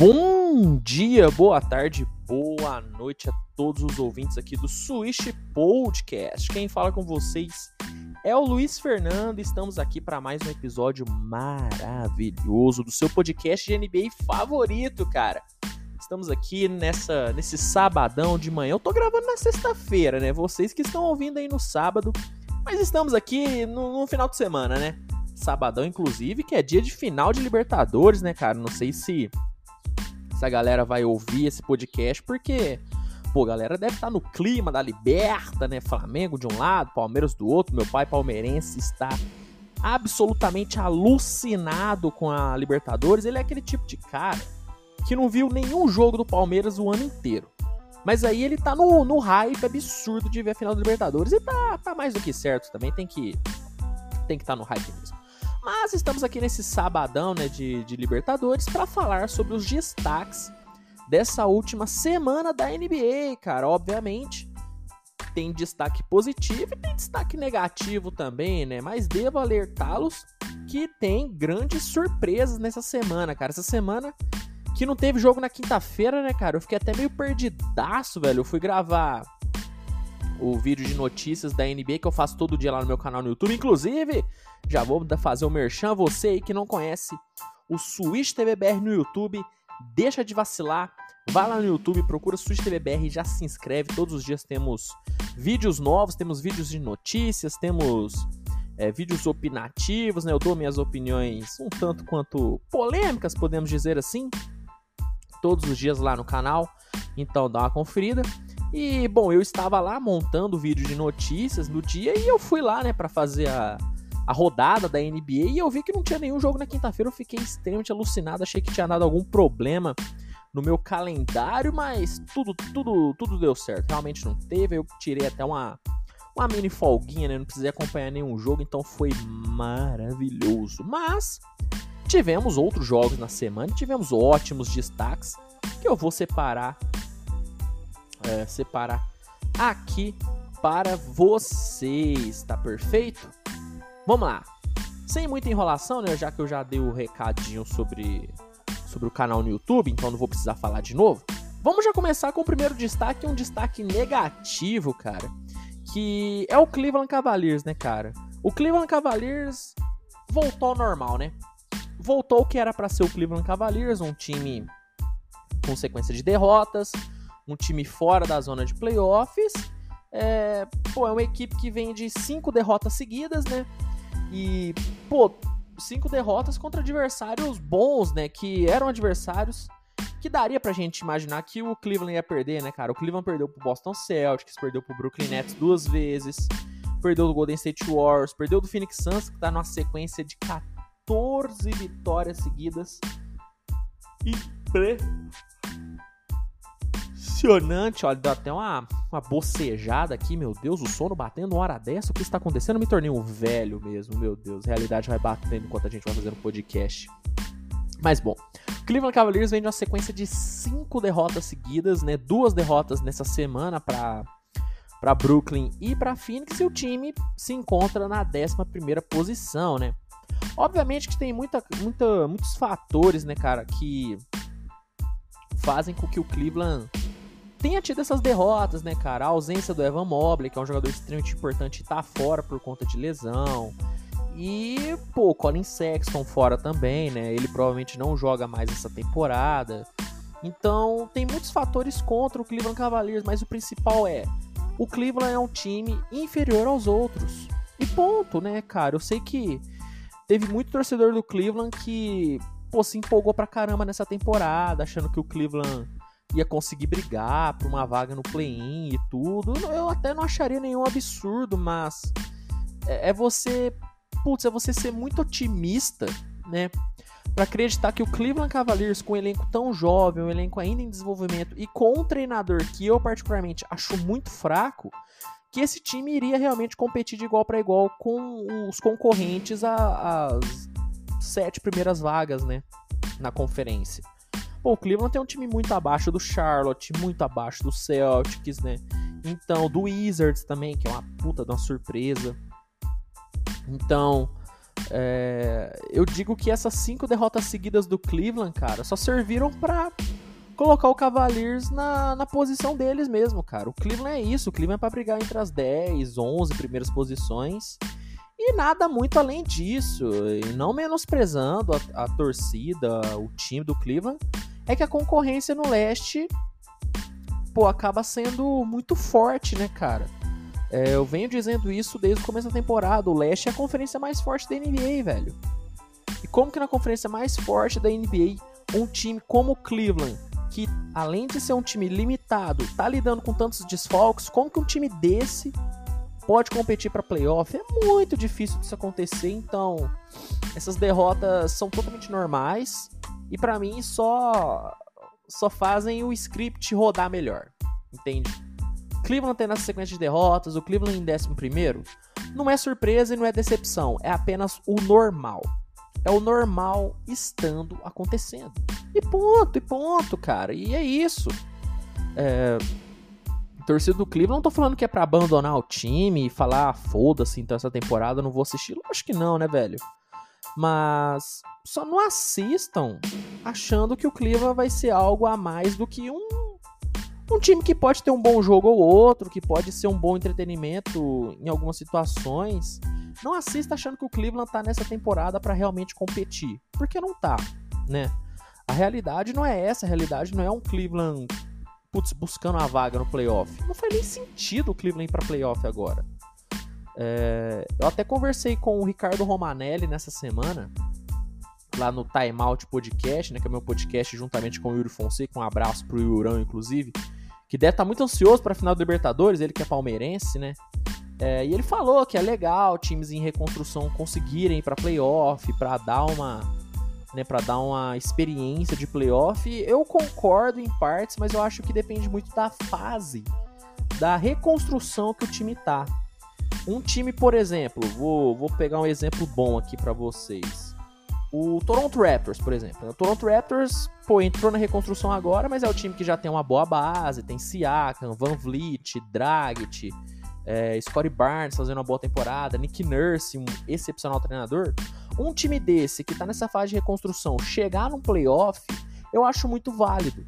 Bom dia, boa tarde, boa noite a todos os ouvintes aqui do Switch Podcast. Quem fala com vocês é o Luiz Fernando. Estamos aqui para mais um episódio maravilhoso do seu podcast de NBA favorito, cara. Estamos aqui nessa nesse sabadão de manhã. Eu tô gravando na sexta-feira, né? Vocês que estão ouvindo aí no sábado, mas estamos aqui no, no final de semana, né? Sabadão, inclusive, que é dia de final de Libertadores, né, cara? Não sei se se a galera vai ouvir esse podcast, porque, pô, a galera deve estar tá no clima da liberta, né? Flamengo de um lado, Palmeiras do outro. Meu pai palmeirense está absolutamente alucinado com a Libertadores. Ele é aquele tipo de cara que não viu nenhum jogo do Palmeiras o ano inteiro. Mas aí ele tá no, no hype absurdo de ver a final da Libertadores e tá, tá mais do que certo também. Tem que tem que estar tá no hype mesmo. Mas estamos aqui nesse sabadão né, de, de Libertadores para falar sobre os destaques dessa última semana da NBA, cara. Obviamente, tem destaque positivo e tem destaque negativo também, né? Mas devo alertá-los que tem grandes surpresas nessa semana, cara. Essa semana que não teve jogo na quinta-feira, né, cara? Eu fiquei até meio perdidaço, velho. Eu fui gravar o vídeo de notícias da NBA que eu faço todo dia lá no meu canal no YouTube. Inclusive, já vou fazer o merchan. Você aí que não conhece o Switch TVBR no YouTube, deixa de vacilar. Vai lá no YouTube, procura Switch TVBR e já se inscreve. Todos os dias temos vídeos novos, temos vídeos de notícias, temos é, vídeos opinativos, né? Eu dou minhas opiniões um tanto quanto polêmicas, podemos dizer assim, todos os dias lá no canal. Então dá uma conferida. E bom, eu estava lá montando o vídeo de notícias no dia e eu fui lá, né, para fazer a, a rodada da NBA e eu vi que não tinha nenhum jogo na quinta-feira. Eu fiquei extremamente alucinado, achei que tinha dado algum problema no meu calendário, mas tudo, tudo, tudo deu certo. Realmente não teve. Eu tirei até uma, uma mini folguinha, né? Não precisei acompanhar nenhum jogo, então foi maravilhoso. Mas tivemos outros jogos na semana, tivemos ótimos destaques que eu vou separar é, separar aqui para vocês, tá perfeito? Vamos lá. Sem muita enrolação, né? Já que eu já dei o recadinho sobre, sobre o canal no YouTube, então não vou precisar falar de novo. Vamos já começar com o primeiro destaque, um destaque negativo, cara. Que é o Cleveland Cavaliers, né, cara? O Cleveland Cavaliers voltou ao normal, né? Voltou o que era para ser o Cleveland Cavaliers, um time com sequência de derrotas, um time fora da zona de playoffs. É, pô, é uma equipe que vem de cinco derrotas seguidas, né? E, pô, cinco derrotas contra adversários bons, né? Que eram adversários que daria pra gente imaginar que o Cleveland ia perder, né, cara? O Cleveland perdeu pro Boston Celtics, perdeu pro Brooklyn Nets duas vezes, perdeu do Golden State Warriors, perdeu do Phoenix Suns, que tá numa sequência de 14 vitórias seguidas. Impressionante, olha, deu até uma, uma bocejada aqui, meu Deus, o sono batendo uma hora dessa, o que está acontecendo? Eu me tornei um velho mesmo, meu Deus, a realidade vai batendo enquanto a gente vai fazendo podcast. Mas bom, Cleveland Cavaliers vem de uma sequência de cinco derrotas seguidas, né? Duas derrotas nessa semana para para Brooklyn e para Phoenix e o time se encontra na 11 primeira posição, né? Obviamente que tem muita, muita, muitos fatores, né, cara, que fazem com que o Cleveland tenha tido essas derrotas, né, cara? A ausência do Evan Mobley, que é um jogador extremamente importante, tá fora por conta de lesão. E, pô, Colin Sexton fora também, né? Ele provavelmente não joga mais essa temporada. Então, tem muitos fatores contra o Cleveland Cavaliers, mas o principal é: o Cleveland é um time inferior aos outros. E ponto, né, cara? Eu sei que teve muito torcedor do Cleveland que, pô, se empolgou pra caramba nessa temporada, achando que o Cleveland ia conseguir brigar por uma vaga no play-in e tudo. Eu até não acharia nenhum absurdo, mas é, é você, putz, é você ser muito otimista, né? Para acreditar que o Cleveland Cavaliers, com um elenco tão jovem, um elenco ainda em desenvolvimento e com um treinador que eu particularmente acho muito fraco, que esse time iria realmente competir de igual para igual com os concorrentes às sete primeiras vagas, né, na conferência. Pô, o Cleveland tem um time muito abaixo do Charlotte, muito abaixo do Celtics, né? Então, do Wizards também, que é uma puta de uma surpresa. Então, é, eu digo que essas cinco derrotas seguidas do Cleveland, cara, só serviram para colocar o Cavaliers na, na posição deles mesmo, cara. O Cleveland é isso, o Cleveland é pra brigar entre as 10, 11 primeiras posições. E nada muito além disso. E não menosprezando a, a torcida, o time do Cleveland, é que a concorrência no leste, pô, acaba sendo muito forte, né, cara? É, eu venho dizendo isso desde o começo da temporada. O leste é a conferência mais forte da NBA, velho. E como que na conferência mais forte da NBA, um time como o Cleveland, que além de ser um time limitado, tá lidando com tantos desfalques, como que um time desse pode competir para playoff? É muito difícil disso acontecer, então essas derrotas são totalmente normais e para mim só só fazem o script rodar melhor, entende? Cleveland tendo essa sequência de derrotas, o Cleveland em 11 não é surpresa e não é decepção, é apenas o normal. É o normal estando acontecendo. E ponto, e ponto, cara. E é isso. É... Torcida do Cleveland, não tô falando que é para abandonar o time e falar, ah, foda-se, então essa temporada eu não vou assistir. Acho que não, né, velho? Mas só não assistam achando que o Cleveland vai ser algo a mais do que um, um time que pode ter um bom jogo ou outro, que pode ser um bom entretenimento em algumas situações. Não assista achando que o Cleveland tá nessa temporada para realmente competir, porque não tá, né? A realidade não é essa, a realidade não é um Cleveland putz, buscando a vaga no playoff. Não faz nem sentido o Cleveland ir pra playoff agora. É, eu até conversei com o Ricardo Romanelli nessa semana, lá no Time Out Podcast, né, que é meu podcast juntamente com o Yuri Fonseca. Um abraço pro Yurão, inclusive, que deve estar tá muito ansioso para a final do Libertadores, ele que é palmeirense, né? É, e ele falou que é legal times em reconstrução conseguirem ir para playoff, para dar uma, né, para dar uma experiência de playoff. Eu concordo em partes, mas eu acho que depende muito da fase da reconstrução que o time tá. Um time, por exemplo, vou, vou pegar um exemplo bom aqui para vocês. O Toronto Raptors, por exemplo. O Toronto Raptors, pô, entrou na reconstrução agora, mas é o time que já tem uma boa base, tem Siakam, Van Vliet, Dragic, é, Scottie Barnes fazendo uma boa temporada, Nick Nurse, um excepcional treinador. Um time desse que tá nessa fase de reconstrução, chegar num playoff, eu acho muito válido.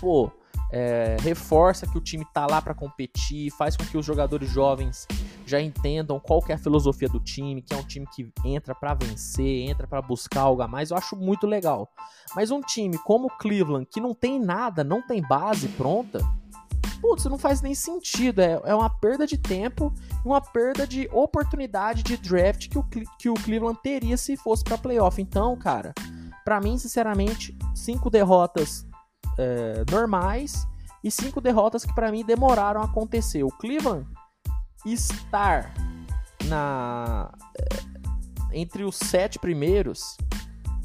Pô, é, reforça que o time tá lá para competir, faz com que os jogadores jovens já entendam qual é a filosofia do time, que é um time que entra para vencer, entra para buscar algo a mais, eu acho muito legal. Mas um time como o Cleveland, que não tem nada, não tem base pronta, putz, não faz nem sentido. É, é uma perda de tempo e uma perda de oportunidade de draft que o, que o Cleveland teria se fosse para playoff. Então, cara, para mim, sinceramente, cinco derrotas é, normais e cinco derrotas que para mim demoraram a acontecer. O Cleveland estar na é, entre os sete primeiros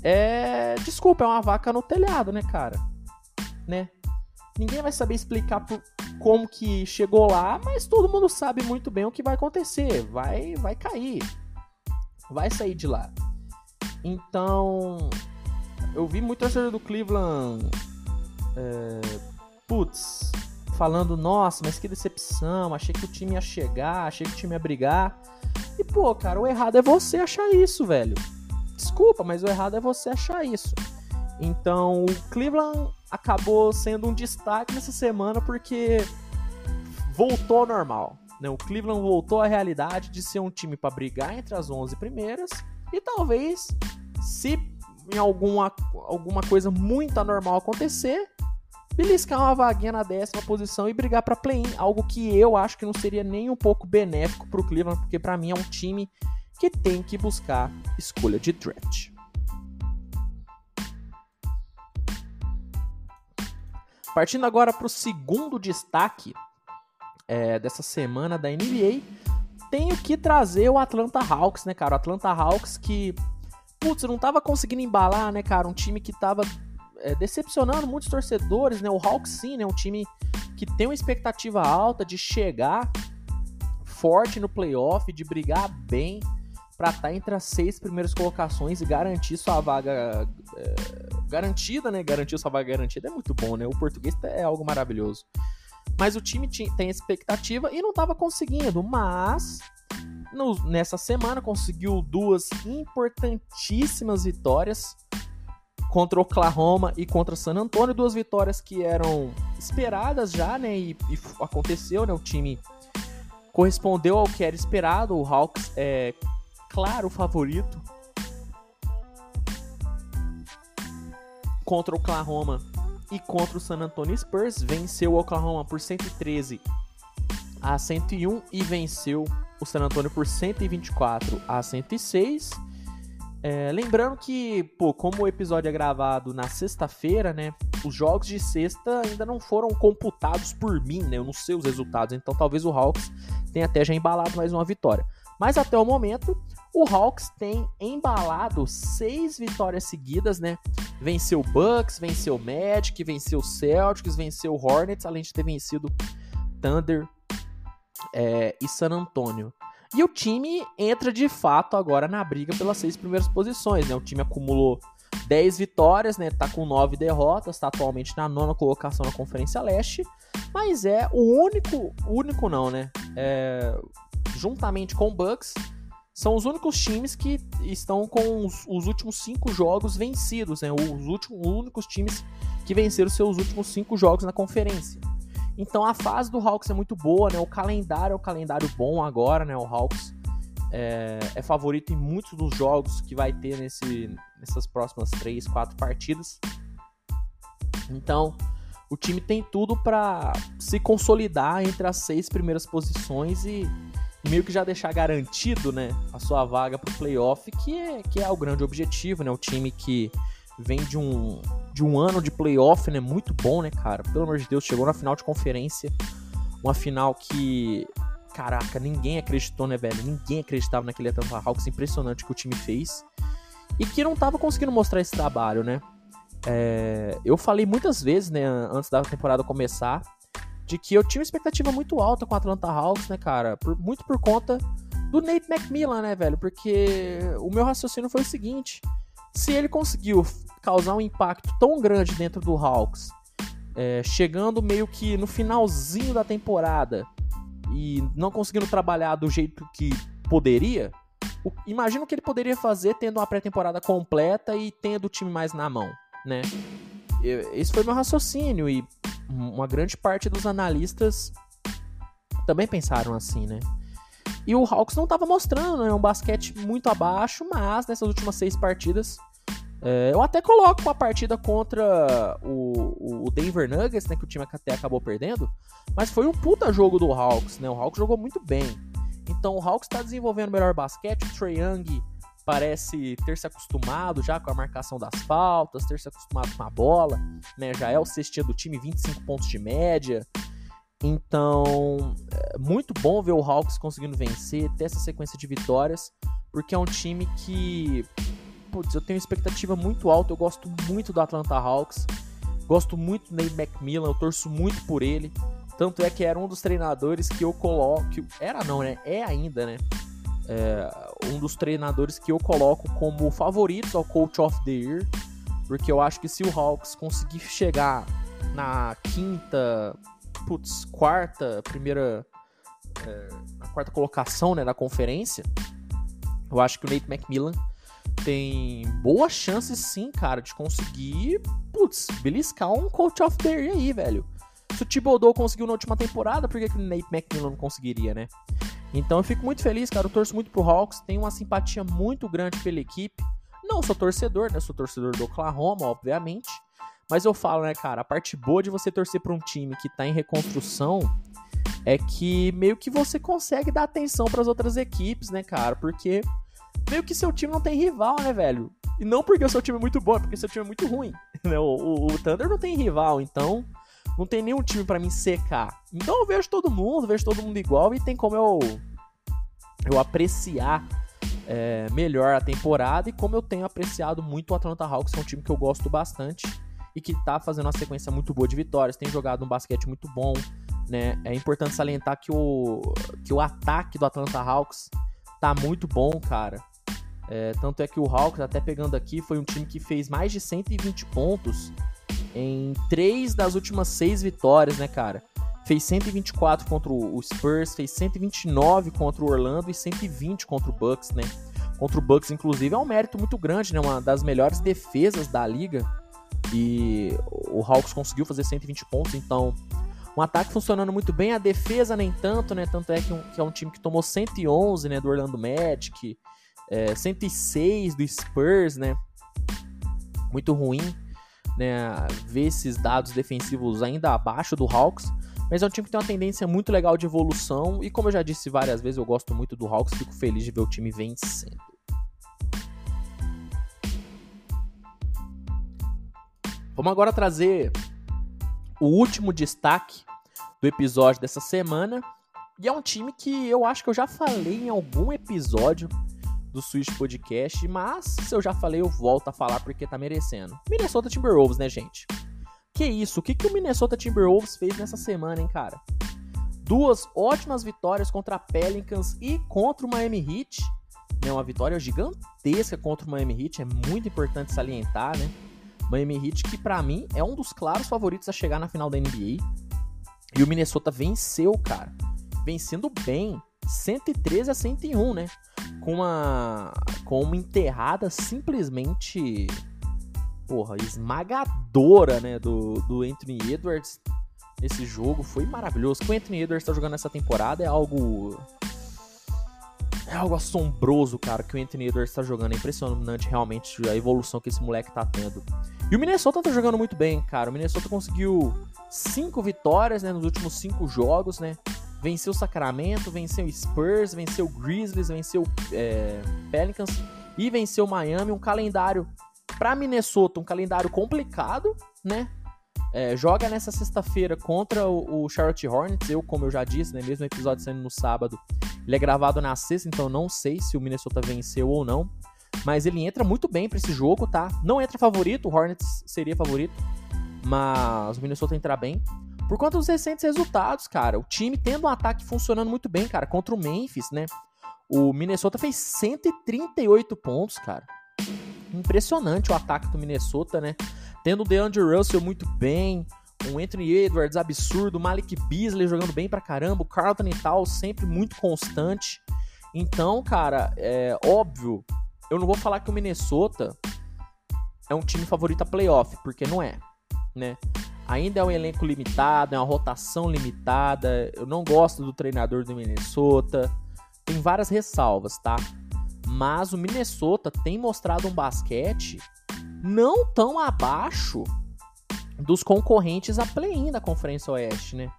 é desculpa é uma vaca no telhado né cara? Né? Ninguém vai saber explicar por, como que chegou lá mas todo mundo sabe muito bem o que vai acontecer. Vai vai cair. Vai sair de lá. Então eu vi muito torcedor do Cleveland é, putz, falando, nossa, mas que decepção, achei que o time ia chegar, achei que o time ia brigar. E, pô, cara, o errado é você achar isso, velho. Desculpa, mas o errado é você achar isso. Então, o Cleveland acabou sendo um destaque nessa semana porque voltou ao normal. Né? O Cleveland voltou à realidade de ser um time para brigar entre as 11 primeiras e talvez, se em alguma, alguma coisa muito anormal acontecer, beliscar uma vaguinha na décima posição e brigar para play-in, algo que eu acho que não seria nem um pouco benéfico para o Cleveland, porque para mim é um time que tem que buscar escolha de draft. Partindo agora para o segundo destaque é, dessa semana da NBA, tenho que trazer o Atlanta Hawks, né, cara? O Atlanta Hawks que, putz, não tava conseguindo embalar, né, cara? Um time que tava é, decepcionando muitos torcedores, né? O Hawks sim, né? Um time que tem uma expectativa alta de chegar forte no playoff, de brigar bem para estar tá entre as seis primeiras colocações e garantir sua vaga é, garantida, né? Garantir sua vaga garantida é muito bom, né? O português é algo maravilhoso. Mas o time tem expectativa e não estava conseguindo. Mas no, nessa semana conseguiu duas importantíssimas vitórias contra Oklahoma e contra San Antonio, duas vitórias que eram esperadas já, né? E, e aconteceu, né? O time correspondeu ao que era esperado. O Hawks é claro favorito contra Oklahoma e contra o San Antonio Spurs. Venceu o Oklahoma por 113 a 101 e venceu o San Antonio por 124 a 106. É, lembrando que, pô, como o episódio é gravado na sexta-feira, né? Os jogos de sexta ainda não foram computados por mim, né? Eu não sei os resultados, então talvez o Hawks tenha até já embalado mais uma vitória. Mas até o momento, o Hawks tem embalado seis vitórias seguidas, né? Venceu o Bucks, venceu o Magic, venceu o Celtics, venceu o Hornets, além de ter vencido Thunder é, e San Antonio. E o time entra de fato agora na briga pelas seis primeiras posições, né? O time acumulou 10 vitórias, né? Tá com 9 derrotas, tá atualmente na nona colocação na Conferência Leste, mas é o único, único não, né? É, juntamente com o Bucks, são os únicos times que estão com os, os últimos cinco jogos vencidos, né? Os últimos, únicos times que venceram seus últimos cinco jogos na conferência. Então a fase do Hawks é muito boa, né? O calendário é um calendário bom agora, né? O Hawks é, é favorito em muitos dos jogos que vai ter nesse, nessas próximas três, quatro partidas. Então o time tem tudo para se consolidar entre as seis primeiras posições e meio que já deixar garantido, né, a sua vaga para o playoff, que é, que é o grande objetivo, né? O time que vem de um, de um ano de playoff, né, muito bom, né, cara? Pelo amor de Deus, chegou na final de conferência, uma final que, caraca, ninguém acreditou, né, velho? Ninguém acreditava naquele Atlanta Hawks impressionante que o time fez e que não tava conseguindo mostrar esse trabalho, né? É, eu falei muitas vezes, né, antes da temporada começar, de que eu tinha uma expectativa muito alta com o Atlanta Hawks, né, cara? Por, muito por conta do Nate McMillan, né, velho? Porque o meu raciocínio foi o seguinte: se ele conseguiu causar um impacto tão grande dentro do Hawks, é, chegando meio que no finalzinho da temporada e não conseguindo trabalhar do jeito que poderia, o, imagina o que ele poderia fazer tendo uma pré-temporada completa e tendo o time mais na mão, né? Esse foi meu raciocínio e uma grande parte dos analistas também pensaram assim, né? E o Hawks não estava mostrando, né? Um basquete muito abaixo, mas nessas últimas seis partidas. É, eu até coloco a partida contra o, o Denver Nuggets, né? Que o time até acabou perdendo. Mas foi um puta jogo do Hawks, né? O Hawks jogou muito bem. Então o Hawks está desenvolvendo melhor basquete. O Trae Young parece ter se acostumado já com a marcação das faltas, ter se acostumado com a bola, né? Já é o cestinha do time, 25 pontos de média. Então, é muito bom ver o Hawks conseguindo vencer, ter essa sequência de vitórias, porque é um time que, putz, eu tenho expectativa muito alta, eu gosto muito do Atlanta Hawks, gosto muito do Nate McMillan, eu torço muito por ele. Tanto é que era um dos treinadores que eu coloco. Era não, né? É ainda, né? é, um dos treinadores que eu coloco como favoritos ao Coach of the Year, porque eu acho que se o Hawks conseguir chegar na quinta, putz, quarta, primeira, é, na quarta colocação né, da conferência, eu acho que o Nate McMillan tem boas chances sim, cara, de conseguir, putz, beliscar um Coach of the Year aí, velho. Se o Thibodeau conseguiu na última temporada, por que, que o Nate McMillan não conseguiria, né? Então eu fico muito feliz, cara. Eu torço muito pro Hawks, tenho uma simpatia muito grande pela equipe. Não sou torcedor, né? Sou torcedor do Oklahoma, obviamente. Mas eu falo, né, cara, a parte boa de você torcer para um time que tá em reconstrução é que meio que você consegue dar atenção para as outras equipes, né, cara? Porque meio que seu time não tem rival, né, velho? E não porque o seu time é muito bom, é porque seu time é muito ruim. Né? O, o, o Thunder não tem rival, então não tem nenhum time para me secar. Então eu vejo todo mundo, vejo todo mundo igual e tem como eu, eu apreciar é, melhor a temporada e como eu tenho apreciado muito o Atlanta Hawks, que é um time que eu gosto bastante e que tá fazendo uma sequência muito boa de vitórias, tem jogado um basquete muito bom, né? É importante salientar que o, que o ataque do Atlanta Hawks tá muito bom, cara. É, tanto é que o Hawks, até pegando aqui, foi um time que fez mais de 120 pontos em três das últimas seis vitórias, né, cara? fez 124 contra o Spurs, fez 129 contra o Orlando e 120 contra o Bucks, né? Contra o Bucks, inclusive, é um mérito muito grande, né? Uma das melhores defesas da liga. E o Hawks conseguiu fazer 120 pontos, então um ataque funcionando muito bem, a defesa nem tanto, né? Tanto é que, um, que é um time que tomou 111, né, do Orlando Magic, é, 106 do Spurs, né? Muito ruim, né? Ver esses dados defensivos ainda abaixo do Hawks, mas é um time que tem uma tendência muito legal de evolução e como eu já disse várias vezes, eu gosto muito do Hawks, fico feliz de ver o time vencendo. Vamos agora trazer o último destaque do episódio dessa semana. E é um time que eu acho que eu já falei em algum episódio do Switch Podcast, mas se eu já falei, eu volto a falar porque tá merecendo. Minnesota Timberwolves, né, gente? Que isso? O que, que o Minnesota Timberwolves fez nessa semana, hein, cara? Duas ótimas vitórias contra a Pelicans e contra o Miami Heat. Né, uma vitória gigantesca contra o Miami Heat, é muito importante salientar, né? Miami Heat que para mim é um dos claros favoritos a chegar na final da NBA. E o Minnesota venceu, cara. Vencendo bem. 113 a 101, né? Com uma, com uma enterrada simplesmente porra, esmagadora, né, do, do Anthony Edwards nesse jogo. Foi maravilhoso. O que o Anthony Edwards tá jogando essa temporada é algo é algo assombroso, cara, que o Anthony Edwards tá jogando. É impressionante realmente a evolução que esse moleque tá tendo. E o Minnesota tá jogando muito bem, cara. O Minnesota conseguiu cinco vitórias né, nos últimos cinco jogos, né? Venceu o Sacramento, venceu o Spurs, venceu o Grizzlies, venceu é, Pelicans e venceu o Miami. Um calendário para Minnesota, um calendário complicado, né? É, joga nessa sexta-feira contra o, o, Charlotte Hornets. Eu, como eu já disse, né, mesmo o episódio sendo no sábado, ele é gravado na sexta, então não sei se o Minnesota venceu ou não. Mas ele entra muito bem para esse jogo, tá? Não entra favorito, o Hornets seria favorito, mas o Minnesota entra bem. Por conta dos recentes resultados, cara, o time tendo um ataque funcionando muito bem, cara, contra o Memphis, né? O Minnesota fez 138 pontos, cara. Impressionante o ataque do Minnesota, né? Tendo o DeAndre Russell muito bem, um Anthony Edwards absurdo, Malik Beasley jogando bem pra caramba, o Carlton e tal sempre muito constante. Então, cara, é óbvio, eu não vou falar que o Minnesota é um time favorito a playoff, porque não é, né? Ainda é um elenco limitado, é uma rotação limitada. Eu não gosto do treinador do Minnesota. Tem várias ressalvas, tá? Mas o Minnesota tem mostrado um basquete não tão abaixo dos concorrentes a play-in da Conferência Oeste, né?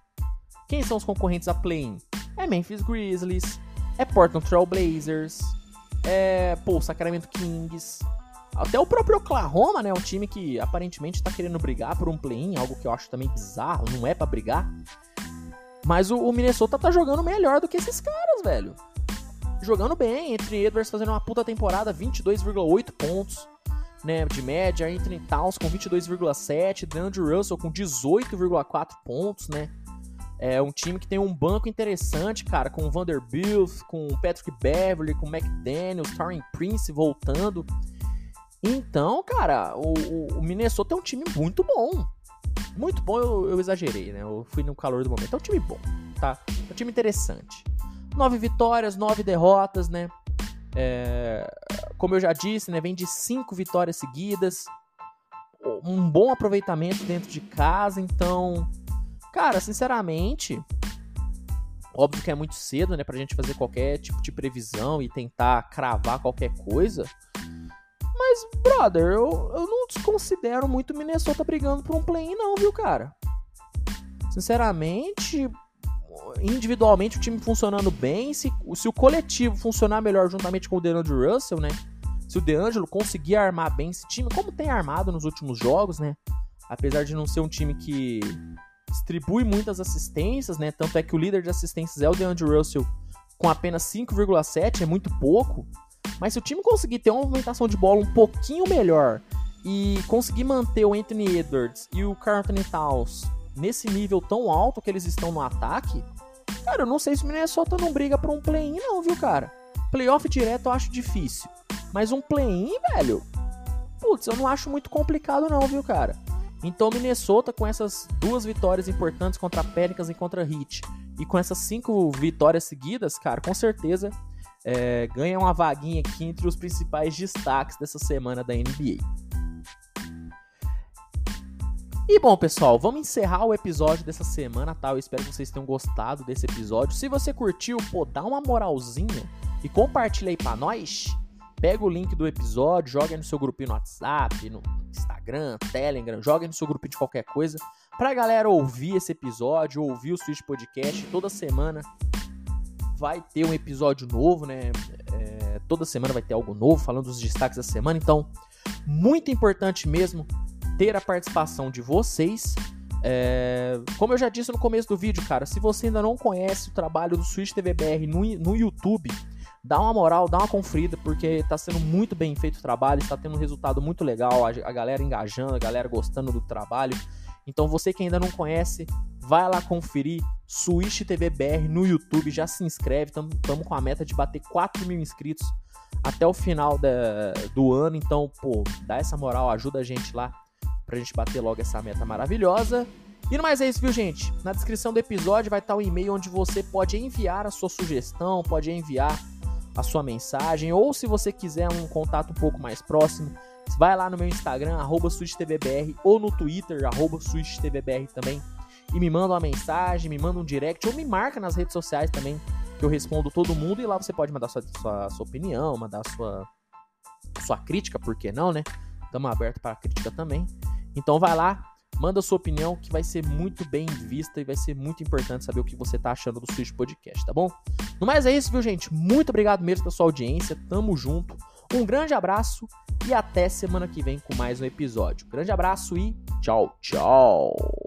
Quem são os concorrentes a play-in? É Memphis Grizzlies, é Portland Trail Blazers, é, pô, Sacramento Kings, até o próprio Oklahoma, né? Um time que aparentemente tá querendo brigar por um play-in, algo que eu acho também bizarro, não é para brigar. Mas o, o, Minnesota tá jogando melhor do que esses caras, velho. Jogando bem, Anthony Edwards fazendo uma puta temporada, 22,8 pontos né, de média, Anthony Towns com 22,7, DeAndre Russell com 18,4 pontos, né? É um time que tem um banco interessante, cara, com Vanderbilt, com Patrick Beverly, com McDaniels, Tarin Prince voltando. Então, cara, o, o, Minnesota é um time muito bom. Muito bom, eu, eu, exagerei, né? Eu fui no calor do momento. É um time bom, tá? É um time interessante. Nove vitórias, nove derrotas, né? É, como eu já disse, né, vem de cinco vitórias seguidas, um bom aproveitamento dentro de casa, então, cara, sinceramente, óbvio que é muito cedo, né, pra gente fazer qualquer tipo de previsão e tentar cravar qualquer coisa. Mas, brother, eu, eu não desconsidero muito Minnesota brigando por um play-in, não, viu, cara? Sinceramente, individualmente o time funcionando bem, se, se o coletivo funcionar melhor juntamente com o DeAndre Russell, né? Se o DeAngelo conseguir armar bem esse time, como tem armado nos últimos jogos, né? Apesar de não ser um time que distribui muitas assistências, né? Tanto é que o líder de assistências é o DeAndre Russell com apenas 5,7, é muito pouco. Mas se o time conseguir ter uma movimentação de bola um pouquinho melhor e conseguir manter o Anthony Edwards e o Carlton Towns nesse nível tão alto que eles estão no ataque, cara, eu não sei se o Minnesota não briga por um play-in não, viu, cara? Playoff direto eu acho difícil. Mas um play-in, velho, putz, eu não acho muito complicado não, viu, cara? Então, Minnesota, com essas duas vitórias importantes contra Pelicans e contra Heat, e com essas cinco vitórias seguidas, cara, com certeza é, ganha uma vaguinha aqui entre os principais destaques dessa semana da NBA. E bom, pessoal, vamos encerrar o episódio dessa semana, tá? Eu espero que vocês tenham gostado desse episódio. Se você curtiu, pô, dá uma moralzinha e compartilha aí pra nós. Pega o link do episódio, joga no seu grupinho no WhatsApp, no Instagram, Telegram, joga no seu grupinho de qualquer coisa, pra galera ouvir esse episódio, ouvir o Switch Podcast toda semana. Vai ter um episódio novo, né? É, toda semana vai ter algo novo falando dos destaques da semana. Então, muito importante mesmo ter a participação de vocês. É, como eu já disse no começo do vídeo, cara, se você ainda não conhece o trabalho do Switch TVBR no, no YouTube, dá uma moral, dá uma conferida, porque está sendo muito bem feito o trabalho, está tendo um resultado muito legal, a, a, galera engajando, a galera gostando do trabalho. Então você que ainda não conhece, vai lá conferir Switch TVBR no YouTube, já se inscreve, estamos com a meta de bater 4 mil inscritos até o final da, do ano, então, pô, dá essa moral, ajuda a gente lá pra gente bater logo essa meta maravilhosa. E no mais é isso, viu, gente? Na descrição do episódio vai estar o e-mail onde você pode enviar a sua sugestão, pode enviar a sua mensagem, ou se você quiser um contato um pouco mais próximo, vai lá no meu Instagram, arroba ou no Twitter, arroba também, e me manda uma mensagem, me manda um direct, ou me marca nas redes sociais também, que eu respondo todo mundo, e lá você pode mandar sua, sua, sua opinião, mandar sua, sua crítica, por que não, né? Estamos abertos para crítica também. Então vai lá, manda sua opinião que vai ser muito bem vista e vai ser muito importante saber o que você tá achando do Switch Podcast, tá bom? No mais é isso, viu, gente? Muito obrigado mesmo pela sua audiência. Tamo junto. Um grande abraço e até semana que vem com mais um episódio. Grande abraço e tchau, tchau.